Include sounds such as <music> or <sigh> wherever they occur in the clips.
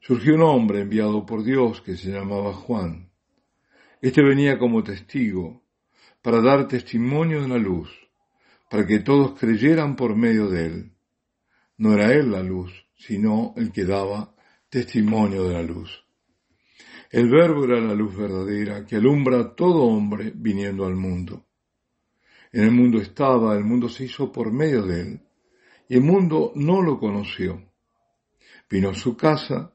surgió un hombre enviado por Dios que se llamaba Juan. Este venía como testigo para dar testimonio de la luz, para que todos creyeran por medio de él. No era él la luz, sino el que daba testimonio de la luz. El verbo era la luz verdadera que alumbra a todo hombre viniendo al mundo. En el mundo estaba, el mundo se hizo por medio de él, y el mundo no lo conoció. Vino a su casa,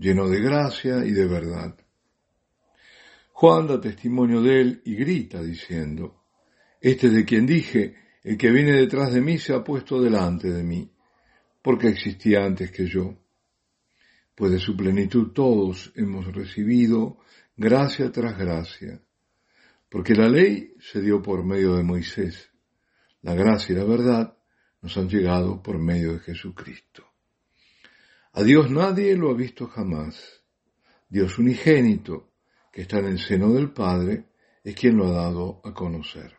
lleno de gracia y de verdad. Juan da testimonio de él y grita diciendo, Este es de quien dije, el que viene detrás de mí se ha puesto delante de mí, porque existía antes que yo. Pues de su plenitud todos hemos recibido gracia tras gracia, porque la ley se dio por medio de Moisés, la gracia y la verdad nos han llegado por medio de Jesucristo. A Dios nadie lo ha visto jamás. Dios unigénito, que está en el seno del Padre, es quien lo ha dado a conocer.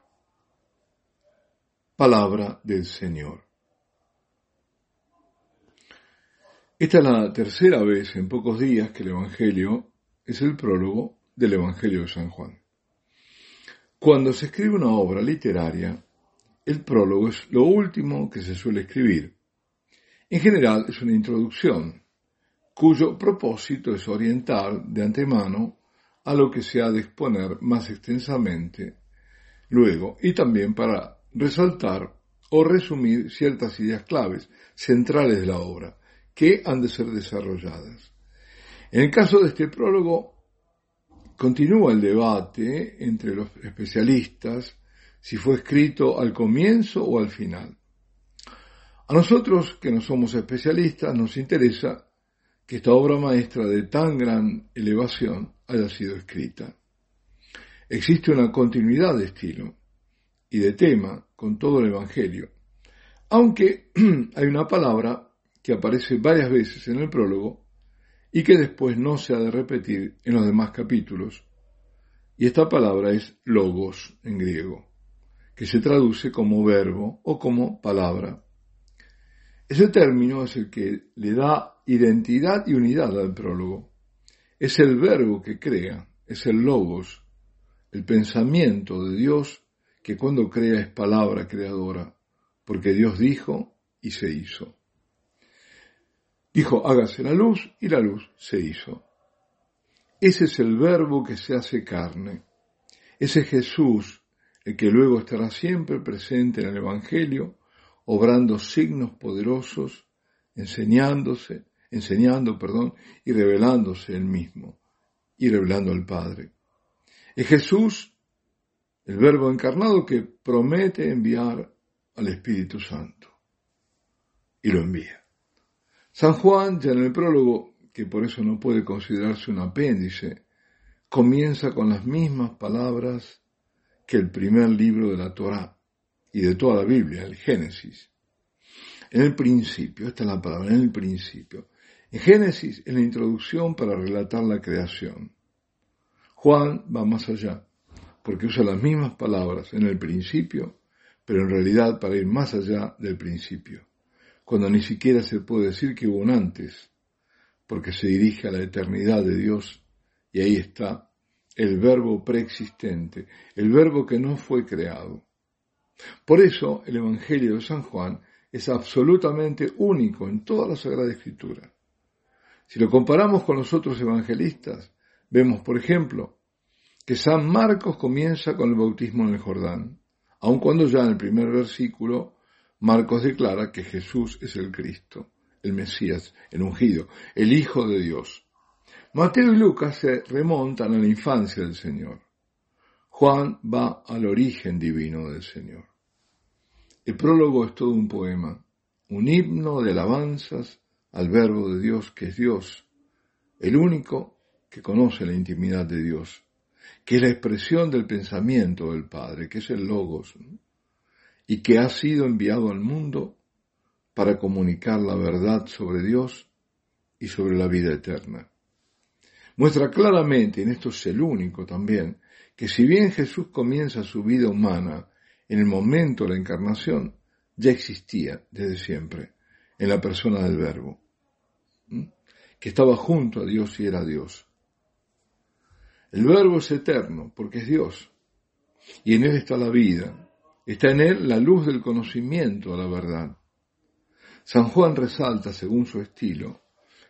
Palabra del Señor. Esta es la tercera vez en pocos días que el Evangelio es el prólogo del Evangelio de San Juan. Cuando se escribe una obra literaria, el prólogo es lo último que se suele escribir en general es una introducción, cuyo propósito es orientar de antemano a lo que se ha de exponer más extensamente luego y también para resaltar o resumir ciertas ideas claves centrales de la obra que han de ser desarrolladas. En el caso de este prólogo, continúa el debate entre los especialistas si fue escrito al comienzo o al final. A nosotros, que no somos especialistas, nos interesa que esta obra maestra de tan gran elevación haya sido escrita. Existe una continuidad de estilo y de tema con todo el Evangelio, aunque <clears throat> hay una palabra que aparece varias veces en el prólogo y que después no se ha de repetir en los demás capítulos, y esta palabra es logos en griego, que se traduce como verbo o como palabra. Ese término es el que le da identidad y unidad al prólogo. Es el verbo que crea, es el logos, el pensamiento de Dios que cuando crea es palabra creadora, porque Dios dijo y se hizo. Dijo, hágase la luz y la luz se hizo. Ese es el verbo que se hace carne. Ese Jesús, el que luego estará siempre presente en el Evangelio, obrando signos poderosos, enseñándose, enseñando, perdón, y revelándose él mismo, y revelando al Padre. Es Jesús, el Verbo encarnado, que promete enviar al Espíritu Santo. Y lo envía. San Juan, ya en el prólogo, que por eso no puede considerarse un apéndice, comienza con las mismas palabras que el primer libro de la Torá y de toda la Biblia, el Génesis. En el principio, esta es la palabra, en el principio. En Génesis, en la introducción para relatar la creación. Juan va más allá, porque usa las mismas palabras en el principio, pero en realidad para ir más allá del principio, cuando ni siquiera se puede decir que hubo un antes, porque se dirige a la eternidad de Dios y ahí está el verbo preexistente, el verbo que no fue creado. Por eso el Evangelio de San Juan es absolutamente único en toda la Sagrada Escritura. Si lo comparamos con los otros evangelistas, vemos, por ejemplo, que San Marcos comienza con el bautismo en el Jordán, aun cuando ya en el primer versículo Marcos declara que Jesús es el Cristo, el Mesías, el ungido, el Hijo de Dios. Mateo y Lucas se remontan a la infancia del Señor. Juan va al origen divino del Señor. El prólogo es todo un poema, un himno de alabanzas al verbo de Dios que es Dios, el único que conoce la intimidad de Dios, que es la expresión del pensamiento del Padre, que es el Logos, y que ha sido enviado al mundo para comunicar la verdad sobre Dios y sobre la vida eterna. Muestra claramente, en esto es el único también, que si bien Jesús comienza su vida humana en el momento de la encarnación, ya existía desde siempre en la persona del Verbo, que estaba junto a Dios y era Dios. El Verbo es eterno porque es Dios, y en Él está la vida, está en Él la luz del conocimiento a la verdad. San Juan resalta, según su estilo,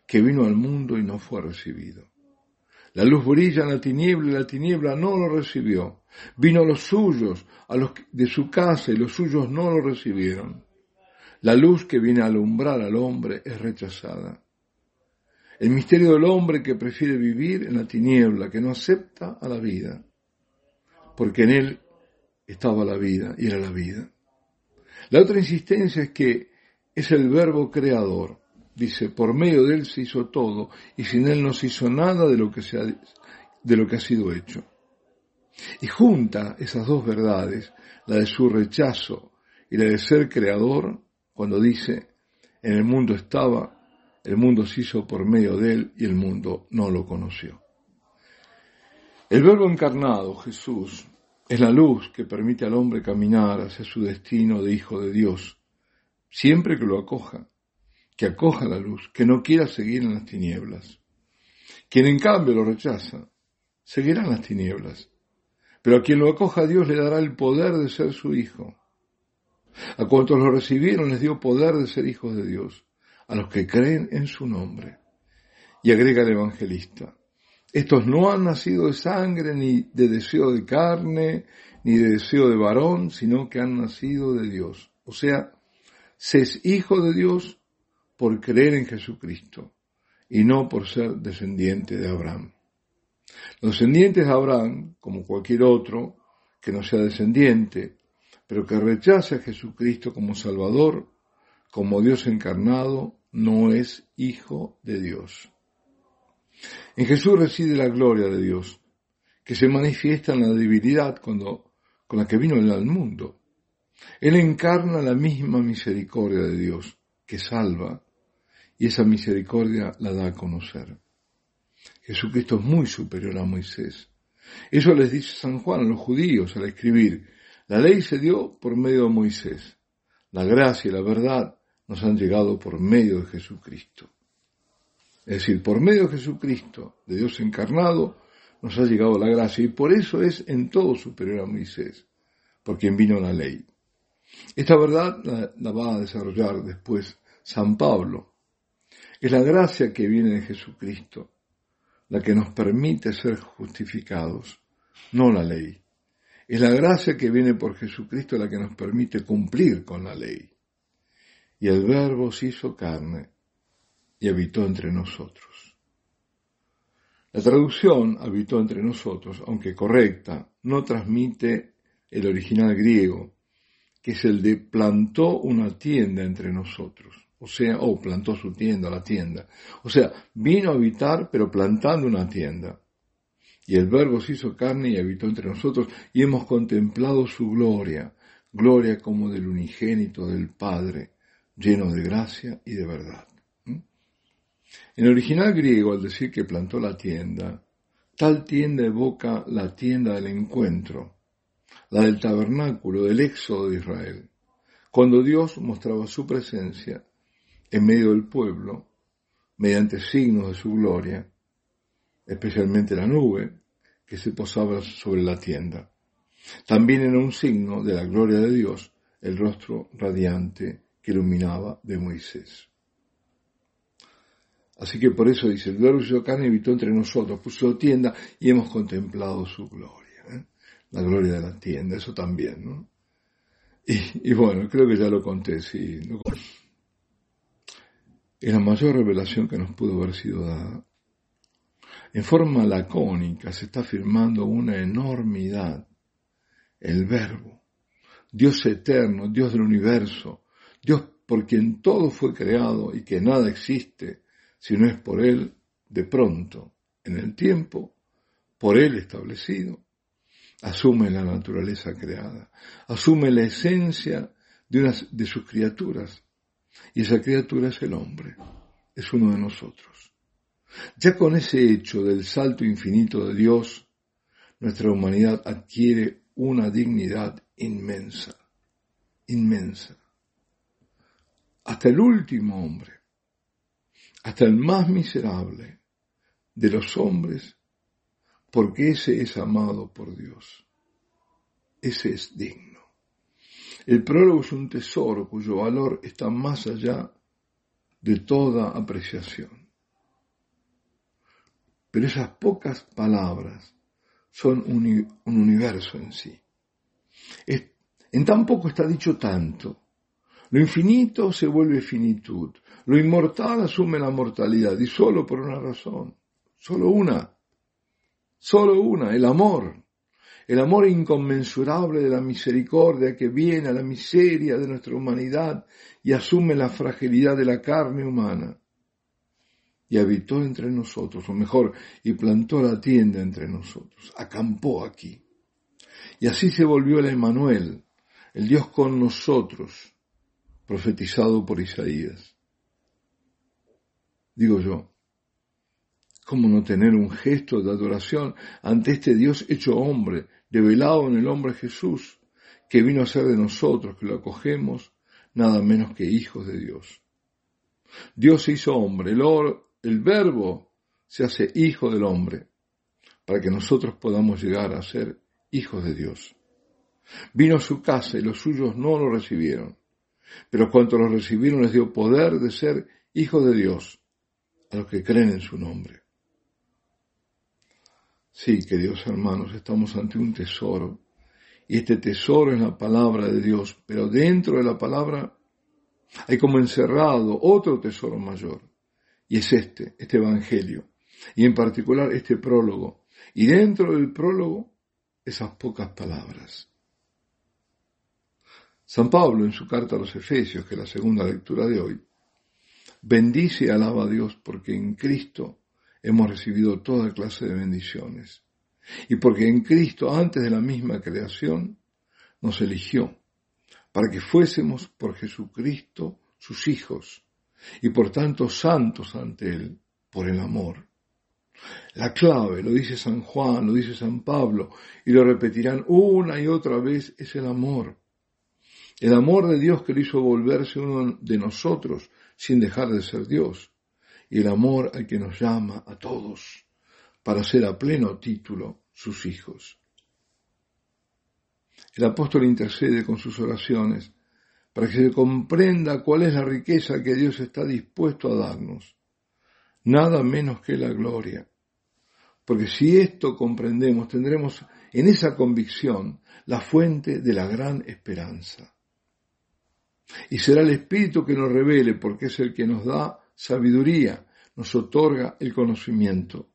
que vino al mundo y no fue recibido. La luz brilla en la tiniebla y la tiniebla no lo recibió. Vino a los suyos, a los de su casa y los suyos no lo recibieron. La luz que viene a alumbrar al hombre es rechazada. El misterio del hombre que prefiere vivir en la tiniebla, que no acepta a la vida, porque en él estaba la vida y era la vida. La otra insistencia es que es el verbo creador. Dice, por medio de él se hizo todo y sin él no se hizo nada de lo que, se ha, de lo que ha sido hecho. Y junta esas dos verdades, la de su rechazo y la de ser creador, cuando dice, en el mundo estaba, el mundo se hizo por medio de él y el mundo no lo conoció. El verbo encarnado, Jesús, es la luz que permite al hombre caminar hacia su destino de hijo de Dios, siempre que lo acoja que acoja la luz, que no quiera seguir en las tinieblas. Quien en cambio lo rechaza, seguirá en las tinieblas. Pero a quien lo acoja Dios le dará el poder de ser su hijo. A cuantos lo recibieron les dio poder de ser hijos de Dios, a los que creen en su nombre. Y agrega el evangelista, estos no han nacido de sangre ni de deseo de carne, ni de deseo de varón, sino que han nacido de Dios. O sea, se es hijo de Dios por creer en Jesucristo y no por ser descendiente de Abraham. Los descendientes de Abraham, como cualquier otro que no sea descendiente, pero que rechace a Jesucristo como Salvador, como Dios encarnado, no es hijo de Dios. En Jesús reside la gloria de Dios, que se manifiesta en la debilidad cuando, con la que vino él al mundo. Él encarna la misma misericordia de Dios, que salva, y esa misericordia la da a conocer. Jesucristo es muy superior a Moisés. Eso les dice San Juan a los judíos al escribir, la ley se dio por medio de Moisés, la gracia y la verdad nos han llegado por medio de Jesucristo. Es decir, por medio de Jesucristo, de Dios encarnado, nos ha llegado la gracia y por eso es en todo superior a Moisés, por quien vino la ley. Esta verdad la, la va a desarrollar después San Pablo es la gracia que viene de Jesucristo la que nos permite ser justificados, no la ley. Es la gracia que viene por Jesucristo la que nos permite cumplir con la ley. Y el Verbo se hizo carne y habitó entre nosotros. La traducción habitó entre nosotros, aunque correcta, no transmite el original griego, que es el de plantó una tienda entre nosotros o sea, o plantó su tienda, la tienda. O sea, vino a habitar, pero plantando una tienda. Y el Verbo se hizo carne y habitó entre nosotros, y hemos contemplado su gloria, gloria como del unigénito del Padre, lleno de gracia y de verdad. ¿Mm? En el original griego, al decir que plantó la tienda, tal tienda evoca la tienda del encuentro, la del tabernáculo, del éxodo de Israel, cuando Dios mostraba su presencia en medio del pueblo, mediante signos de su gloria, especialmente la nube que se posaba sobre la tienda. También era un signo de la gloria de Dios el rostro radiante que iluminaba de Moisés. Así que por eso dice, el hizo carne habitó entre nosotros, puso tienda y hemos contemplado su gloria. ¿eh? La gloria de la tienda, eso también, ¿no? Y, bueno, creo que ya lo conté, sí. Es la mayor revelación que nos pudo haber sido dada. En forma lacónica se está afirmando una enormidad. El verbo, Dios eterno, Dios del universo, Dios por quien todo fue creado y que nada existe si no es por Él, de pronto, en el tiempo, por Él establecido, asume la naturaleza creada, asume la esencia de, de sus criaturas, y esa criatura es el hombre, es uno de nosotros. Ya con ese hecho del salto infinito de Dios, nuestra humanidad adquiere una dignidad inmensa, inmensa. Hasta el último hombre, hasta el más miserable de los hombres, porque ese es amado por Dios. Ese es digno. El prólogo es un tesoro cuyo valor está más allá de toda apreciación. Pero esas pocas palabras son un, universo en sí. en tan poco está dicho tanto. Lo infinito se vuelve finitud. Lo inmortal asume la mortalidad y solo por una razón. Solo una. Solo una, el amor el amor inconmensurable de la misericordia que viene a la miseria de nuestra humanidad y asume la fragilidad de la carne humana. Y habitó entre nosotros, o mejor, y plantó la tienda entre nosotros, acampó aquí. Y así se volvió el Emanuel, el Dios con nosotros, profetizado por Isaías. Digo yo, ¿cómo no tener un gesto de adoración ante este Dios hecho hombre, revelado en el hombre Jesús, que vino a ser de nosotros, que lo acogemos, nada menos que hijos de Dios. Dios se hizo hombre, el, el verbo se hace hijo del hombre, para que nosotros podamos llegar a ser hijos de Dios. Vino a su casa y los suyos no lo recibieron, pero cuanto lo recibieron les dio poder de ser hijos de Dios, a los que creen en su nombre. Sí, queridos hermanos, estamos ante un tesoro. Y este tesoro es la palabra de Dios, pero dentro de la palabra hay como encerrado otro tesoro mayor. Y es este, este Evangelio. Y en particular este prólogo. Y dentro del prólogo, esas pocas palabras. San Pablo, en su carta a los Efesios, que es la segunda lectura de hoy, bendice y alaba a Dios porque en Cristo hemos recibido toda clase de bendiciones. Y porque en Cristo, antes de la misma creación, nos eligió para que fuésemos por Jesucristo sus hijos y por tanto santos ante Él por el amor. La clave, lo dice San Juan, lo dice San Pablo, y lo repetirán una y otra vez, es el amor. El amor de Dios que lo hizo volverse uno de nosotros sin dejar de ser Dios el amor al que nos llama a todos para ser a pleno título sus hijos. El apóstol intercede con sus oraciones para que se comprenda cuál es la riqueza que Dios está dispuesto a darnos, nada menos que la gloria. Porque si esto comprendemos, tendremos en esa convicción la fuente de la gran esperanza. Y será el Espíritu que nos revele, porque es el que nos da sabiduría, nos otorga el conocimiento.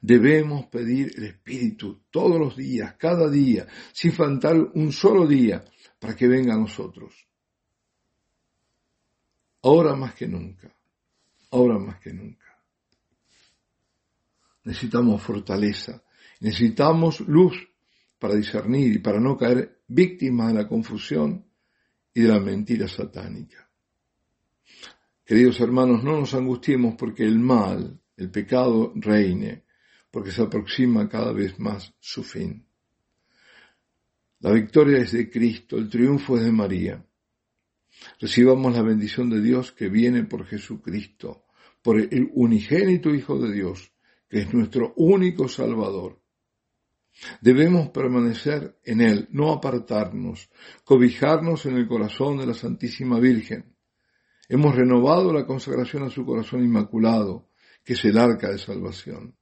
Debemos pedir el Espíritu todos los días, cada día, sin faltar un solo día, para que venga a nosotros. Ahora más que nunca, ahora más que nunca. Necesitamos fortaleza, necesitamos luz para discernir y para no caer víctimas de la confusión y de la mentira satánica. Queridos hermanos, no nos angustiemos porque el mal, el pecado reine, porque se aproxima cada vez más su fin. La victoria es de Cristo, el triunfo es de María. Recibamos la bendición de Dios que viene por Jesucristo, por el unigénito Hijo de Dios, que es nuestro único Salvador. Debemos permanecer en Él, no apartarnos, cobijarnos en el corazón de la Santísima Virgen, Hemos renovado la consagración a su corazón inmaculado, que es el arca de salvación,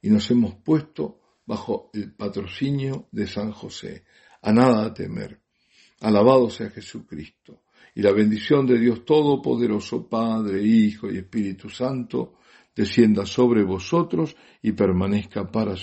y nos hemos puesto bajo el patrocinio de San José. A nada a temer. Alabado sea Jesucristo. Y la bendición de Dios Todopoderoso, Padre, Hijo y Espíritu Santo, descienda sobre vosotros y permanezca para